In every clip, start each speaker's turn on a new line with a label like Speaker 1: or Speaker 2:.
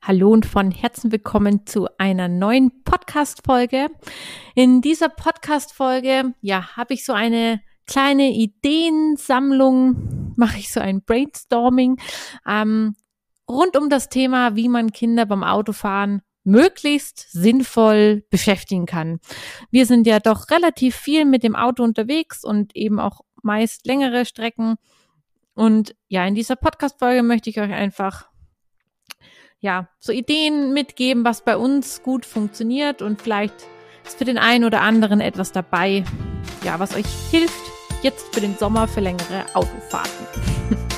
Speaker 1: Hallo und von Herzen willkommen zu einer neuen Podcast-Folge. In dieser Podcast-Folge, ja, habe ich so eine kleine Ideensammlung, mache ich so ein Brainstorming ähm, rund um das Thema, wie man Kinder beim Autofahren möglichst sinnvoll beschäftigen kann. Wir sind ja doch relativ viel mit dem Auto unterwegs und eben auch meist längere Strecken. Und ja, in dieser Podcast-Folge möchte ich euch einfach ja, so Ideen mitgeben, was bei uns gut funktioniert und vielleicht ist für den einen oder anderen etwas dabei, ja, was euch hilft, jetzt für den Sommer für längere Autofahrten.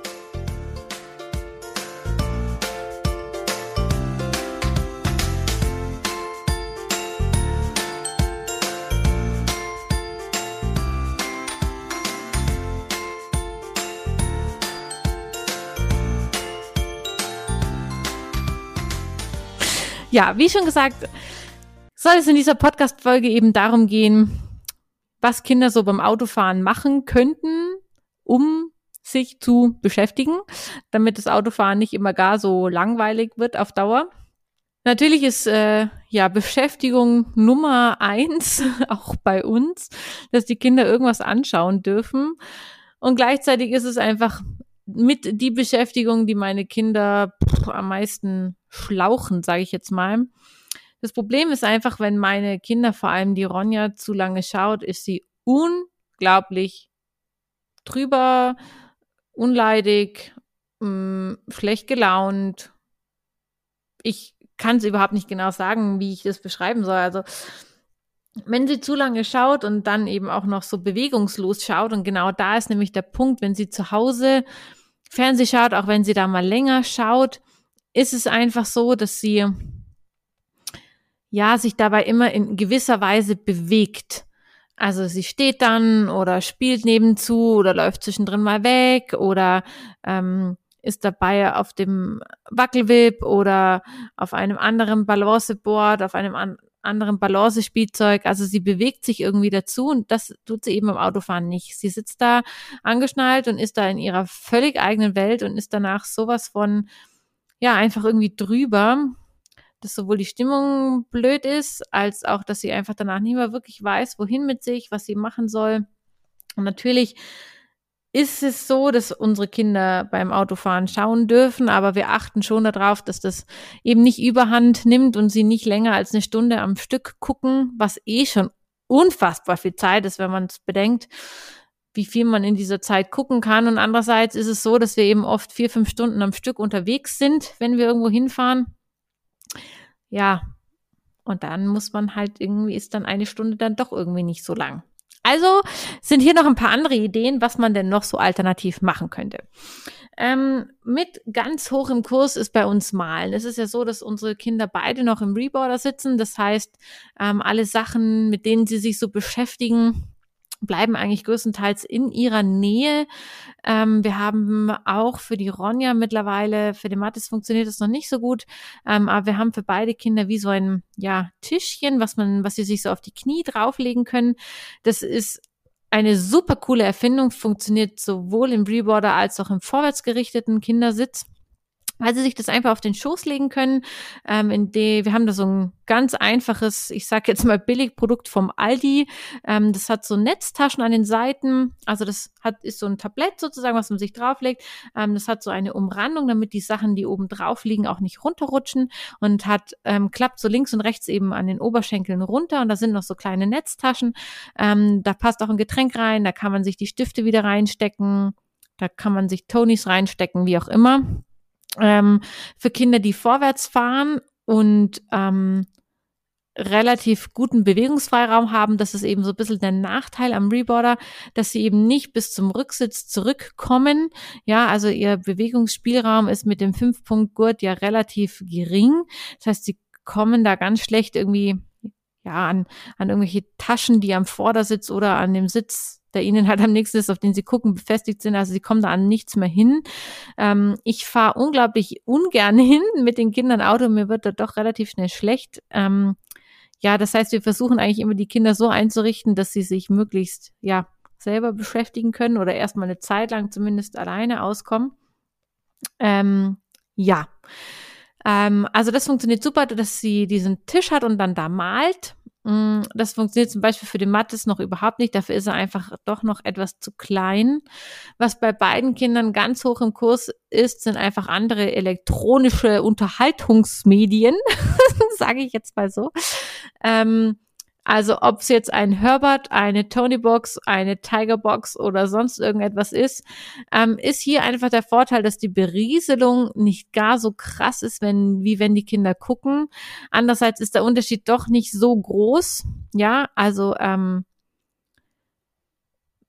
Speaker 1: Ja, wie schon gesagt, soll es in dieser Podcast-Folge eben darum gehen, was Kinder so beim Autofahren machen könnten, um sich zu beschäftigen, damit das Autofahren nicht immer gar so langweilig wird auf Dauer. Natürlich ist äh, ja Beschäftigung Nummer eins auch bei uns, dass die Kinder irgendwas anschauen dürfen. Und gleichzeitig ist es einfach mit die Beschäftigung, die meine Kinder pff, am meisten schlauchen, sage ich jetzt mal. Das Problem ist einfach, wenn meine Kinder, vor allem die Ronja, zu lange schaut, ist sie unglaublich drüber, unleidig, mh, mm, schlecht gelaunt. Ich kann es überhaupt nicht genau sagen, wie ich das beschreiben soll. Also wenn sie zu lange schaut und dann eben auch noch so bewegungslos schaut, und genau da ist nämlich der Punkt, wenn sie zu Hause Fernseh schaut, auch wenn sie da mal länger schaut, ist es einfach so, dass sie ja sich dabei immer in gewisser Weise bewegt. Also sie steht dann oder spielt nebenzu oder läuft zwischendrin mal weg oder ähm, ist dabei auf dem Wackelwip oder auf einem anderen Balanceboard, auf einem an anderen Balancespielzeug. Also sie bewegt sich irgendwie dazu und das tut sie eben im Autofahren nicht. Sie sitzt da angeschnallt und ist da in ihrer völlig eigenen Welt und ist danach sowas von ja, einfach irgendwie drüber, dass sowohl die Stimmung blöd ist, als auch, dass sie einfach danach nicht mehr wirklich weiß, wohin mit sich, was sie machen soll. Und natürlich ist es so, dass unsere Kinder beim Autofahren schauen dürfen, aber wir achten schon darauf, dass das eben nicht überhand nimmt und sie nicht länger als eine Stunde am Stück gucken, was eh schon unfassbar viel Zeit ist, wenn man es bedenkt wie viel man in dieser Zeit gucken kann. Und andererseits ist es so, dass wir eben oft vier, fünf Stunden am Stück unterwegs sind, wenn wir irgendwo hinfahren. Ja, und dann muss man halt irgendwie, ist dann eine Stunde dann doch irgendwie nicht so lang. Also sind hier noch ein paar andere Ideen, was man denn noch so alternativ machen könnte. Ähm, mit ganz hoch im Kurs ist bei uns Malen. Es ist ja so, dass unsere Kinder beide noch im Reboarder sitzen. Das heißt, ähm, alle Sachen, mit denen sie sich so beschäftigen, bleiben eigentlich größtenteils in ihrer Nähe. Ähm, wir haben auch für die Ronja mittlerweile, für den Mathis funktioniert das noch nicht so gut, ähm, aber wir haben für beide Kinder wie so ein ja, Tischchen, was man, was sie sich so auf die Knie drauflegen können. Das ist eine super coole Erfindung, funktioniert sowohl im Reboarder als auch im vorwärtsgerichteten Kindersitz weil sie sich das einfach auf den Schoß legen können. Ähm, in de, wir haben da so ein ganz einfaches, ich sage jetzt mal Billigprodukt vom Aldi. Ähm, das hat so Netztaschen an den Seiten. Also das hat ist so ein Tablett sozusagen, was man sich drauflegt. Ähm, das hat so eine Umrandung, damit die Sachen, die oben drauf liegen, auch nicht runterrutschen und hat ähm, klappt so links und rechts eben an den Oberschenkeln runter. Und da sind noch so kleine Netztaschen. Ähm, da passt auch ein Getränk rein. Da kann man sich die Stifte wieder reinstecken. Da kann man sich Tonys reinstecken, wie auch immer ähm, für Kinder, die vorwärts fahren und ähm, relativ guten Bewegungsfreiraum haben. Das ist eben so ein bisschen der Nachteil am Reboarder, dass sie eben nicht bis zum Rücksitz zurückkommen. Ja, also ihr Bewegungsspielraum ist mit dem Fünf-Punkt-Gurt ja relativ gering. Das heißt, sie kommen da ganz schlecht irgendwie ja, an, an irgendwelche Taschen, die am Vordersitz oder an dem Sitz, der ihnen halt am nächsten ist, auf den sie gucken, befestigt sind. Also sie kommen da an nichts mehr hin. Ähm, ich fahre unglaublich ungern hin mit den Kindern Auto. Mir wird da doch relativ schnell schlecht. Ähm, ja, das heißt, wir versuchen eigentlich immer die Kinder so einzurichten, dass sie sich möglichst, ja, selber beschäftigen können oder erstmal eine Zeit lang zumindest alleine auskommen. Ähm, ja. Ähm, also das funktioniert super, dass sie diesen Tisch hat und dann da malt. Mm, das funktioniert zum Beispiel für den Mattes noch überhaupt nicht. Dafür ist er einfach doch noch etwas zu klein. Was bei beiden Kindern ganz hoch im Kurs ist, sind einfach andere elektronische Unterhaltungsmedien, sage ich jetzt mal so. Ähm, also ob es jetzt ein Herbert, eine Tony-Box, eine Tiger-Box oder sonst irgendetwas ist, ähm, ist hier einfach der Vorteil, dass die Berieselung nicht gar so krass ist, wenn, wie wenn die Kinder gucken. Andererseits ist der Unterschied doch nicht so groß. Ja, also ähm,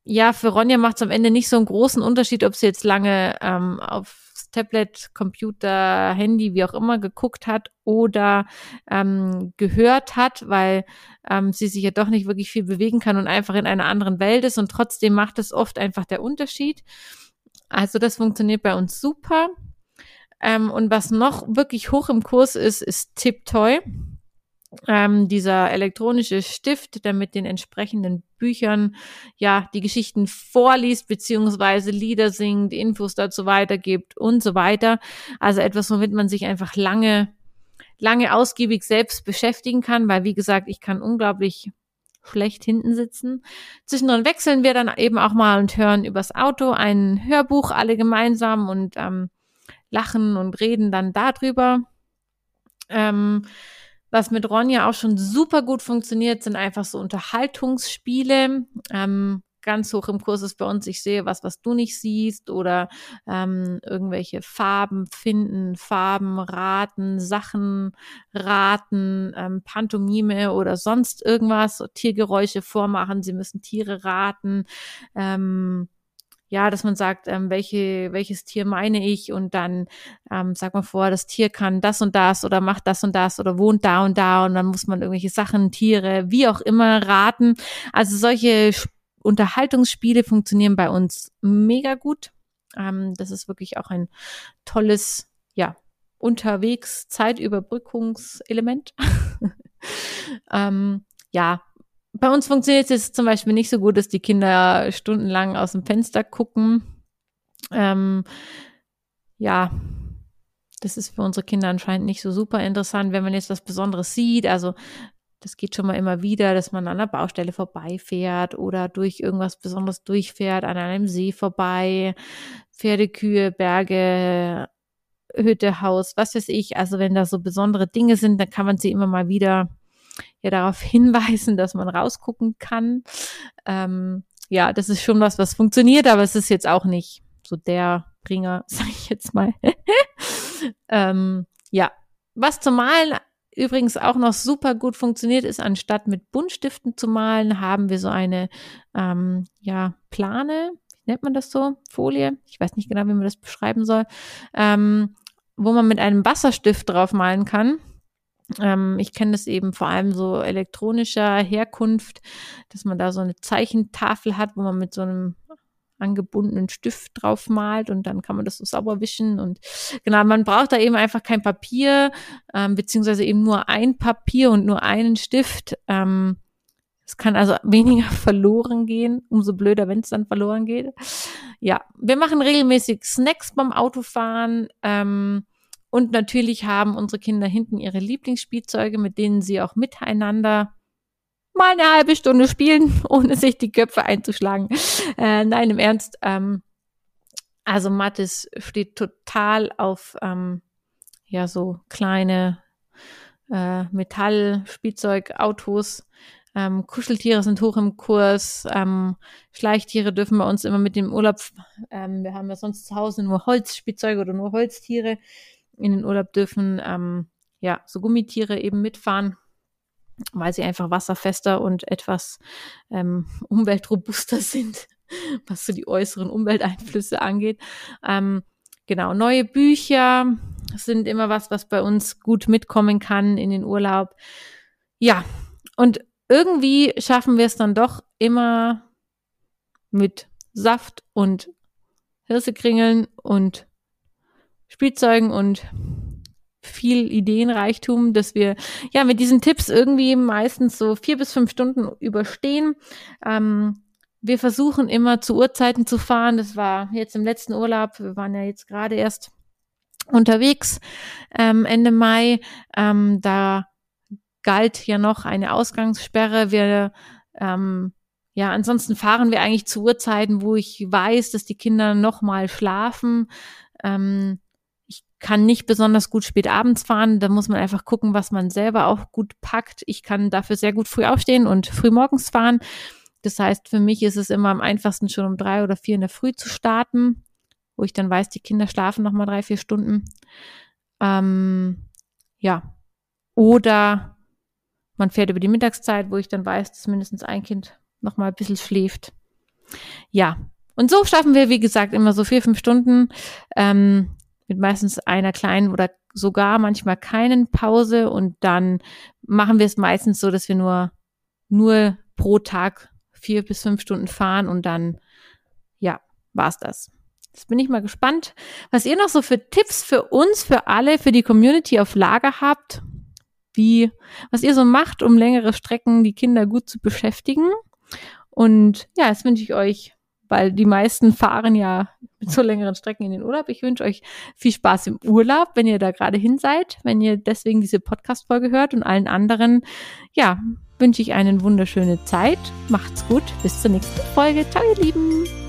Speaker 1: ja, für Ronja macht es am Ende nicht so einen großen Unterschied, ob sie jetzt lange ähm, auf Tablet, Computer, Handy, wie auch immer geguckt hat oder ähm, gehört hat, weil ähm, sie sich ja doch nicht wirklich viel bewegen kann und einfach in einer anderen Welt ist und trotzdem macht es oft einfach der Unterschied. Also das funktioniert bei uns super. Ähm, und was noch wirklich hoch im Kurs ist, ist Tiptoy ähm, dieser elektronische Stift, der mit den entsprechenden Büchern ja die Geschichten vorliest, beziehungsweise Lieder singt, Infos dazu weitergibt und so weiter. Also etwas, womit man sich einfach lange, lange ausgiebig selbst beschäftigen kann, weil wie gesagt, ich kann unglaublich schlecht hinten sitzen. Zwischendrin wechseln wir dann eben auch mal und hören übers Auto ein Hörbuch alle gemeinsam und ähm, lachen und reden dann darüber. Ähm, was mit Ronja auch schon super gut funktioniert, sind einfach so Unterhaltungsspiele. Ähm, ganz hoch im Kurs ist bei uns, ich sehe was, was du nicht siehst oder ähm, irgendwelche Farben finden, Farben raten, Sachen raten, ähm, Pantomime oder sonst irgendwas, Tiergeräusche vormachen, sie müssen Tiere raten. Ähm, ja, dass man sagt, ähm, welche, welches Tier meine ich und dann ähm, sagt man vor, das Tier kann das und das oder macht das und das oder wohnt da und da und dann muss man irgendwelche Sachen, Tiere, wie auch immer raten. Also solche Unterhaltungsspiele funktionieren bei uns mega gut. Ähm, das ist wirklich auch ein tolles, ja, unterwegs Zeitüberbrückungselement. ähm, ja, bei uns funktioniert es zum Beispiel nicht so gut, dass die Kinder stundenlang aus dem Fenster gucken. Ähm, ja, das ist für unsere Kinder anscheinend nicht so super interessant, wenn man jetzt was Besonderes sieht. Also das geht schon mal immer wieder, dass man an einer Baustelle vorbeifährt oder durch irgendwas Besonderes durchfährt, an einem See vorbei, Pferde, Kühe, Berge, Hütte, Haus, was weiß ich. Also wenn da so besondere Dinge sind, dann kann man sie immer mal wieder ja darauf hinweisen, dass man rausgucken kann. Ähm, ja, das ist schon was, was funktioniert, aber es ist jetzt auch nicht so der Bringer, sage ich jetzt mal. ähm, ja, was zum Malen übrigens auch noch super gut funktioniert, ist anstatt mit Buntstiften zu malen, haben wir so eine ähm, ja Plane, nennt man das so? Folie? Ich weiß nicht genau, wie man das beschreiben soll, ähm, wo man mit einem Wasserstift drauf malen kann. Ähm, ich kenne das eben vor allem so elektronischer Herkunft, dass man da so eine Zeichentafel hat, wo man mit so einem angebundenen Stift drauf malt und dann kann man das so sauber wischen und genau, man braucht da eben einfach kein Papier, ähm, beziehungsweise eben nur ein Papier und nur einen Stift. Ähm, es kann also weniger verloren gehen, umso blöder, wenn es dann verloren geht. Ja, wir machen regelmäßig Snacks beim Autofahren. Ähm, und natürlich haben unsere Kinder hinten ihre Lieblingsspielzeuge, mit denen sie auch miteinander mal eine halbe Stunde spielen, ohne sich die Köpfe einzuschlagen. Äh, nein, im Ernst. Ähm, also Mathis steht total auf ähm, ja so kleine äh, Metallspielzeugautos. Ähm, Kuscheltiere sind hoch im Kurs. Ähm, Schleichtiere dürfen bei uns immer mit dem Urlaub. Ähm, wir haben ja sonst zu Hause nur Holzspielzeuge oder nur Holztiere in den Urlaub dürfen, ähm, ja, so Gummitiere eben mitfahren. weil sie einfach wasserfester und etwas ähm, umweltrobuster sind, was so die äußeren Umwelteinflüsse angeht. Ähm, genau, neue Bücher sind immer was, was bei uns gut mitkommen kann in den Urlaub. Ja, und irgendwie schaffen wir es dann doch immer mit Saft und Hirsekringeln und Spielzeugen und viel Ideenreichtum, dass wir ja mit diesen Tipps irgendwie meistens so vier bis fünf Stunden überstehen. Ähm, wir versuchen immer zu Uhrzeiten zu fahren. Das war jetzt im letzten Urlaub. Wir waren ja jetzt gerade erst unterwegs ähm, Ende Mai. Ähm, da galt ja noch eine Ausgangssperre. Wir ähm, ja, ansonsten fahren wir eigentlich zu Uhrzeiten, wo ich weiß, dass die Kinder noch mal schlafen. Ähm, kann nicht besonders gut spät abends fahren. Da muss man einfach gucken, was man selber auch gut packt. Ich kann dafür sehr gut früh aufstehen und früh morgens fahren. Das heißt, für mich ist es immer am einfachsten, schon um drei oder vier in der Früh zu starten, wo ich dann weiß, die Kinder schlafen noch mal drei, vier Stunden. Ähm, ja. Oder man fährt über die Mittagszeit, wo ich dann weiß, dass mindestens ein Kind noch mal ein bisschen schläft. Ja. Und so schaffen wir, wie gesagt, immer so vier, fünf Stunden. Ähm, mit meistens einer kleinen oder sogar manchmal keinen Pause und dann machen wir es meistens so, dass wir nur, nur pro Tag vier bis fünf Stunden fahren und dann, ja, war's das. Jetzt bin ich mal gespannt, was ihr noch so für Tipps für uns, für alle, für die Community auf Lager habt, wie, was ihr so macht, um längere Strecken die Kinder gut zu beschäftigen. Und ja, jetzt wünsche ich euch weil die meisten fahren ja mit so längeren Strecken in den Urlaub. Ich wünsche euch viel Spaß im Urlaub, wenn ihr da gerade hin seid, wenn ihr deswegen diese Podcast-Folge hört und allen anderen, ja, wünsche ich eine wunderschöne Zeit. Macht's gut. Bis zur nächsten Folge. Ciao, ihr Lieben.